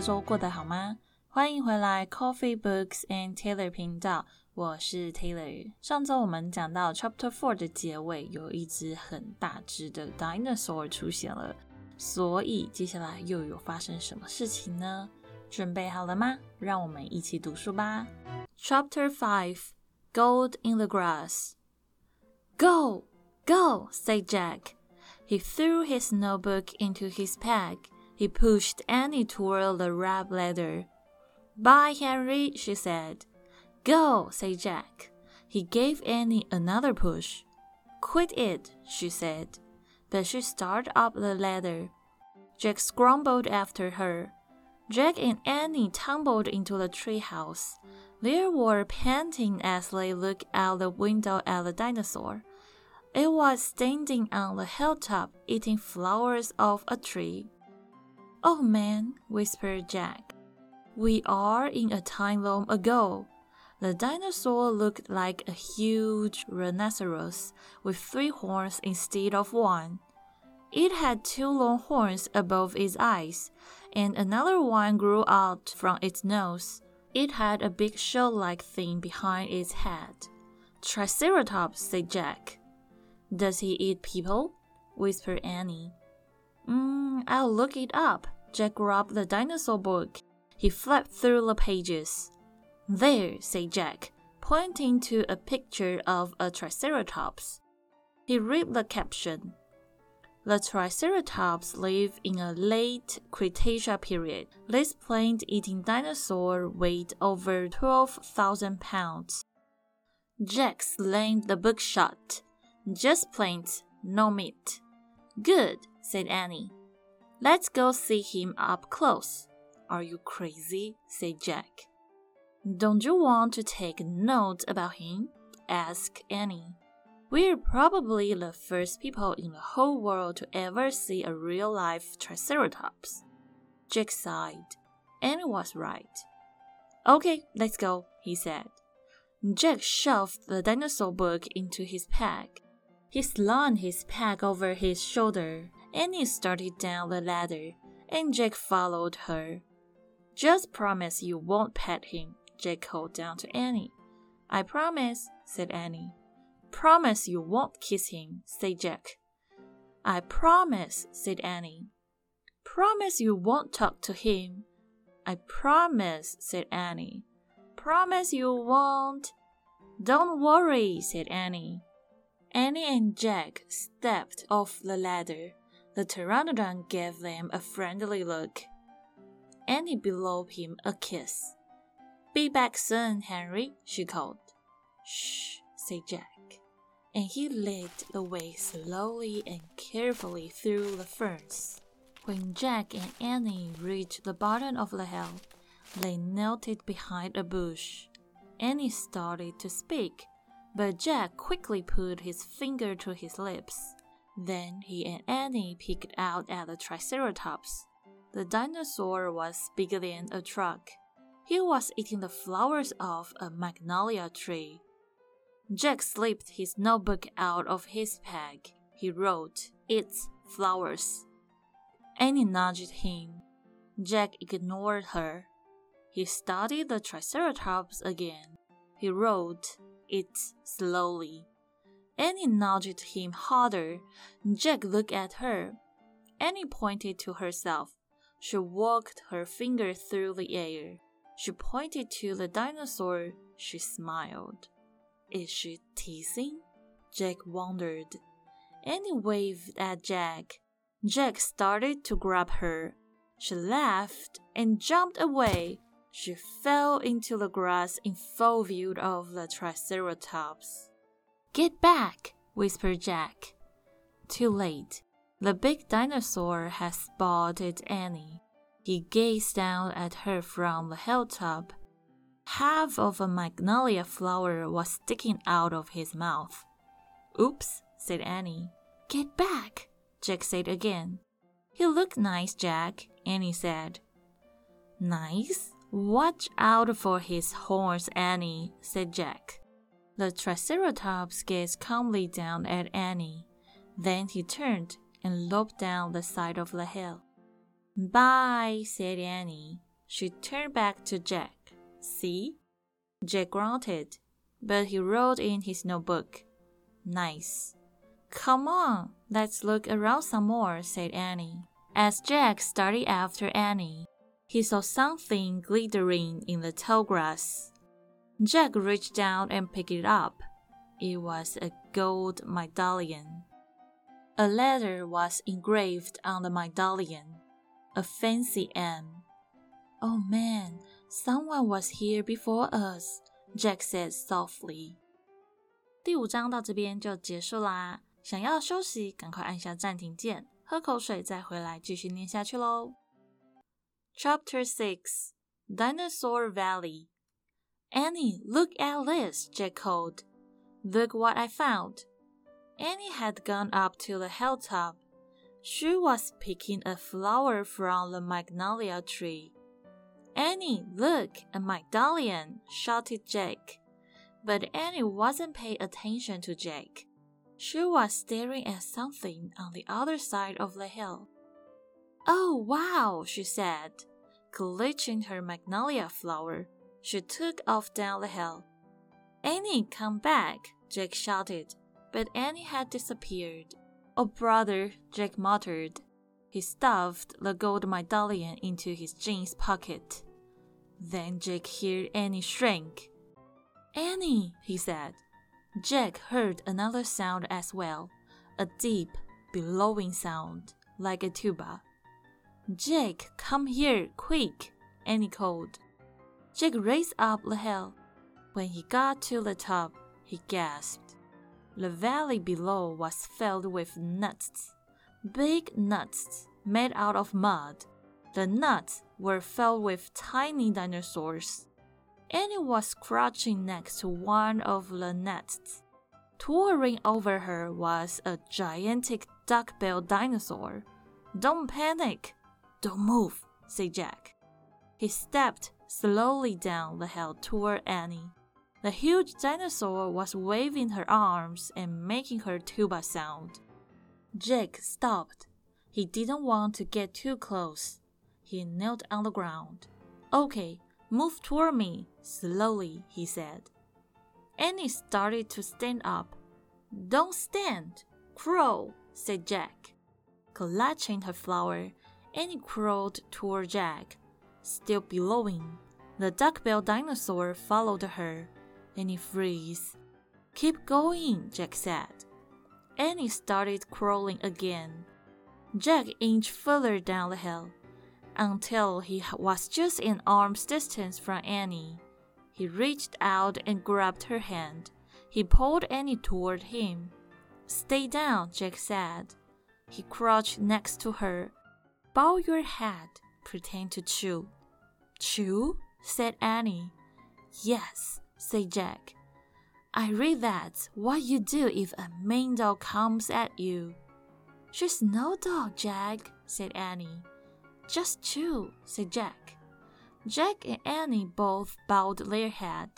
这周过得好吗？欢迎回来 Coffee Books and Taylor 频道，我是 Taylor。上周我们讲到 Chapter Four 的结尾，有一只很大只的 dinosaur 出现了，所以接下来又有发生什么事情呢？准备好了吗？让我们一起读书吧。Chapter Five Gold in the Grass Go, go, said Jack. He threw his notebook into his bag. He pushed Annie toward the ramp ladder. Bye, Henry, she said. Go, said Jack. He gave Annie another push. Quit it, she said. But she started up the ladder. Jack scrambled after her. Jack and Annie tumbled into the treehouse. They were panting as they looked out the window at the dinosaur. It was standing on the hilltop eating flowers off a tree. Oh man, whispered Jack. We are in a time long ago. The dinosaur looked like a huge rhinoceros with three horns instead of one. It had two long horns above its eyes, and another one grew out from its nose. It had a big shell like thing behind its head. Triceratops, said Jack. Does he eat people? whispered Annie. I'll look it up. Jack grabbed the dinosaur book. He flipped through the pages. There, said Jack, pointing to a picture of a Triceratops. He read the caption. The Triceratops lived in a late Cretaceous period. This plant-eating dinosaur weighed over 12,000 pounds. Jack slammed the book shut. Just plants, no meat. Good, said Annie. Let's go see him up close. Are you crazy? said Jack. Don't you want to take a note about him? asked Annie. We're probably the first people in the whole world to ever see a real life Triceratops. Jack sighed. Annie was right. Okay, let's go, he said. Jack shoved the dinosaur book into his pack. He slung his pack over his shoulder. Annie started down the ladder, and Jack followed her. Just promise you won't pet him, Jack called down to Annie. I promise, said Annie. Promise you won't kiss him, said Jack. I promise, said Annie. Promise you won't talk to him. I promise, said Annie. Promise you won't. Don't worry, said Annie. Annie and Jack stepped off the ladder. The pteranodon gave them a friendly look. Annie blew him a kiss. Be back soon, Henry, she called. Shh, said Jack. And he led the way slowly and carefully through the ferns. When Jack and Annie reached the bottom of the hill, they knelt behind a bush. Annie started to speak, but Jack quickly put his finger to his lips. Then he and Annie peeked out at the Triceratops. The dinosaur was bigger than a truck. He was eating the flowers off a magnolia tree. Jack slipped his notebook out of his bag. He wrote, It's flowers. Annie nudged him. Jack ignored her. He studied the Triceratops again. He wrote, it slowly. Annie nudged him harder. Jack looked at her. Annie pointed to herself. She walked her finger through the air. She pointed to the dinosaur. She smiled. Is she teasing? Jack wondered. Annie waved at Jack. Jack started to grab her. She laughed and jumped away. She fell into the grass in full view of the Triceratops. Get back, whispered Jack. Too late. The big dinosaur had spotted Annie. He gazed down at her from the hilltop. Half of a magnolia flower was sticking out of his mouth. Oops, said Annie. Get back, Jack said again. He looked nice, Jack, Annie said. Nice? Watch out for his horns, Annie, said Jack. The Triceratops gazed calmly down at Annie. Then he turned and loped down the side of the hill. Bye, said Annie. She turned back to Jack. See? Jack grunted, but he wrote in his notebook. Nice. Come on, let's look around some more, said Annie. As Jack started after Annie, he saw something glittering in the tall grass. Jack reached down and picked it up. It was a gold medallion. A letter was engraved on the medallion, a fancy M. Oh man, someone was here before us, Jack said softly. 第五章到这边就结束啦。想要休息，赶快按下暂停键，喝口水再回来继续念下去喽。Chapter Six: Dinosaur Valley. Annie, look at this, Jack called. Look what I found. Annie had gone up to the hilltop. She was picking a flower from the magnolia tree. Annie, look, a medallion, shouted Jack. But Annie wasn't paying attention to Jack. She was staring at something on the other side of the hill. Oh, wow, she said. Clutching her magnolia flower, she took off down the hill. Annie, come back, Jack shouted, but Annie had disappeared. Oh, brother, Jack muttered. He stuffed the gold medallion into his jeans pocket. Then Jack heard Annie shrink. Annie, he said. Jack heard another sound as well, a deep, bellowing sound, like a tuba. Jack, come here, quick, Annie called. Jack raced up the hill. When he got to the top, he gasped. The valley below was filled with nuts, big nuts made out of mud. The nuts were filled with tiny dinosaurs. Annie was crouching next to one of the nests. Towering over her was a gigantic duck-billed dinosaur. Don't panic. Don't move, said Jack. He stepped slowly down the hill toward Annie. The huge dinosaur was waving her arms and making her tuba sound. Jack stopped. He didn't want to get too close. He knelt on the ground. Okay, move toward me, slowly, he said. Annie started to stand up. Don't stand, crawl, said Jack. Clutching her flower, Annie crawled toward Jack, still bellowing. The duck-billed dinosaur followed her. Annie froze. Keep going, Jack said. Annie started crawling again. Jack inched further down the hill until he was just an arm's distance from Annie. He reached out and grabbed her hand. He pulled Annie toward him. Stay down, Jack said. He crouched next to her. Bow your head. Pretend to chew. Chew? said Annie. Yes, said Jack. I read that what you do if a mean dog comes at you. She's no dog, Jack, said Annie. Just chew, said Jack. Jack and Annie both bowed their head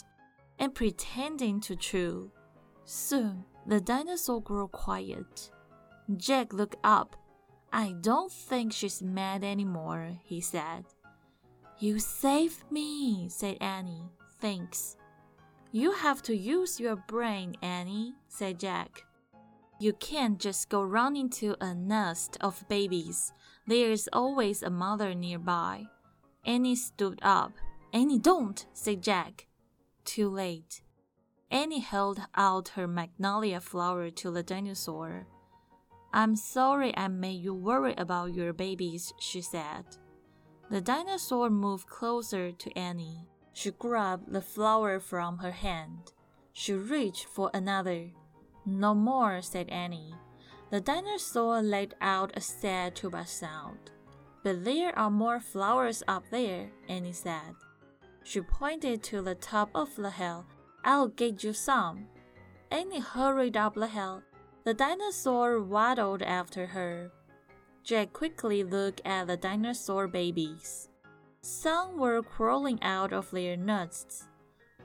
and pretending to chew. Soon the dinosaur grew quiet. Jack looked up. I don't think she's mad anymore, he said. You saved me, said Annie. Thanks. You have to use your brain, Annie, said Jack. You can't just go running to a nest of babies. There's always a mother nearby. Annie stood up. Annie, don't, said Jack. Too late. Annie held out her magnolia flower to the dinosaur. I'm sorry I made you worry about your babies, she said. The dinosaur moved closer to Annie. She grabbed the flower from her hand. She reached for another. No more, said Annie. The dinosaur let out a sad tuba sound. But there are more flowers up there, Annie said. She pointed to the top of the hill. I'll get you some. Annie hurried up the hill. The dinosaur waddled after her. Jack quickly looked at the dinosaur babies. Some were crawling out of their nests.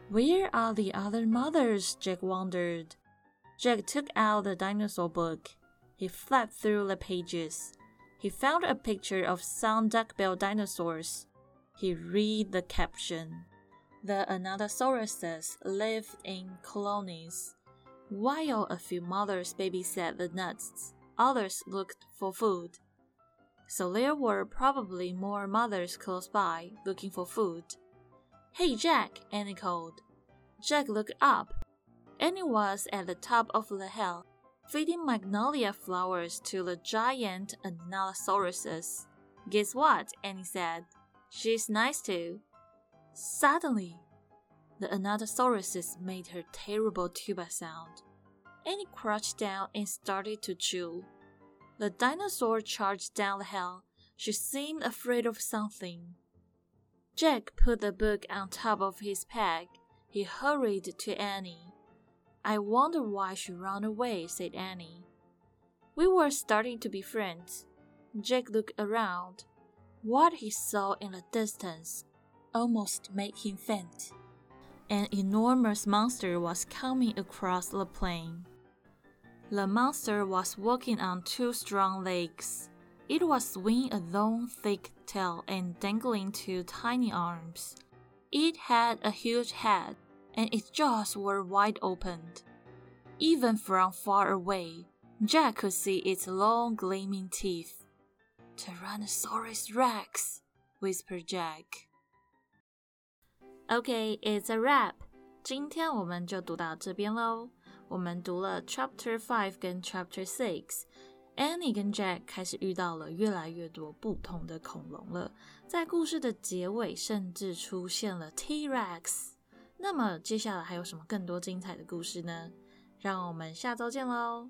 Where are the other mothers? Jack wondered. Jack took out the dinosaur book. He flipped through the pages. He found a picture of some duck-billed dinosaurs. he read the caption. The Anatosauruses lived in colonies. While a few mothers babysat the nuts, others looked for food. So there were probably more mothers close by looking for food. Hey, Jack, Annie called. Jack looked up. Annie was at the top of the hill, feeding magnolia flowers to the giant Anatosauruses. Guess what? Annie said. She's nice too. Suddenly, the Anatosauruses made her terrible tuba sound. Annie crouched down and started to chew. The dinosaur charged down the hill. She seemed afraid of something. Jack put the book on top of his pack. He hurried to Annie. I wonder why she ran away, said Annie. We were starting to be friends. Jack looked around. What he saw in the distance almost made him faint. An enormous monster was coming across the plain. The monster was walking on two strong legs. It was swinging a long, thick tail and dangling two tiny arms. It had a huge head, and its jaws were wide open. Even from far away, Jack could see its long, gleaming teeth. Tyrannosaurus Rex, whispered Jack. OK，it's a wrap. 今天我们就读到这边喽。我们读了 Chapter Five 跟 Chapter Six。Annie 跟 Jack 开始遇到了越来越多不同的恐龙了，在故事的结尾甚至出现了 T-Rex。那么接下来还有什么更多精彩的故事呢？让我们下周见喽！